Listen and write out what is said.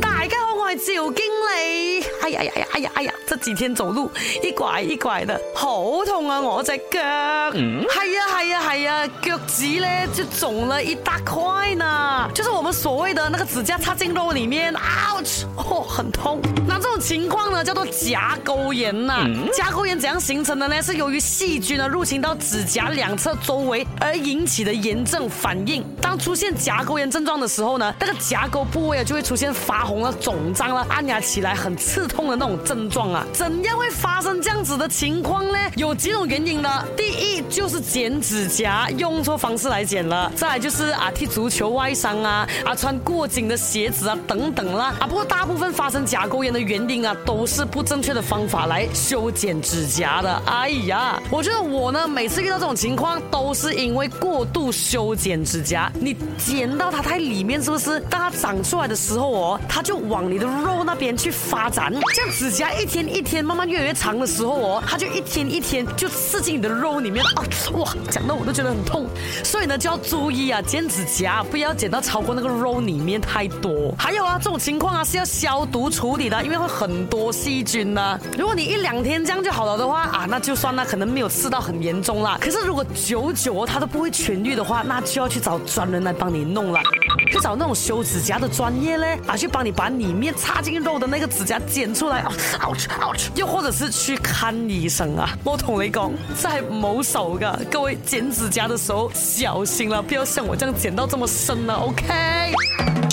大家好，我系赵经理。哎呀呀呀，哎呀哎呀，这几天走路一拐一拐的，好痛啊！我只脚，嗯，系啊系啊系啊，脚趾咧就肿了一大块呢，就是我们所谓的那个指甲插进肉里面，ouch，哦，很痛。那这种情况呢，叫做甲沟炎呐。甲沟炎怎样形成的呢？是由于细菌啊入侵到指甲两侧周围而引起的炎症反应。当出现甲沟炎症状的时候呢，那个甲沟部位啊就会出现发红了、肿胀了，按压起来很刺。痛。痛的那种症状啊，怎样会发生这样子的情况呢？有几种原因的。第一就是剪指甲用错方式来剪了，再就是啊踢足球外伤啊，啊穿过紧的鞋子啊等等啦。啊，不过大部分发生甲沟炎的原因啊，都是不正确的方法来修剪指甲的。哎呀，我觉得我呢，每次遇到这种情况都是因为过度修剪指甲，你剪到它太里面，是不是？当它长出来的时候哦，它就往你的肉那边去发展。这样指甲一天一天慢慢越来越长的时候哦，它就一天一天就刺进你的肉里面哦。哇，讲到我都觉得很痛，所以呢就要注意啊，剪指甲不要剪到超过那个肉里面太多。还有啊，这种情况啊是要消毒处理的，因为会很多细菌呢。如果你一两天这样就好了的话啊，那就算了，可能没有刺到很严重了。可是如果久久哦它都不会痊愈的话，那就要去找专人来帮你弄了，去找那种修指甲的专业嘞啊去帮你把里面插进肉的那个指甲剪。出来，ouch，ouch，又或者是去看医生啊！我同你讲，在某手噶各位剪指甲的时候小心啦，不要像我这样剪到这么深了 o k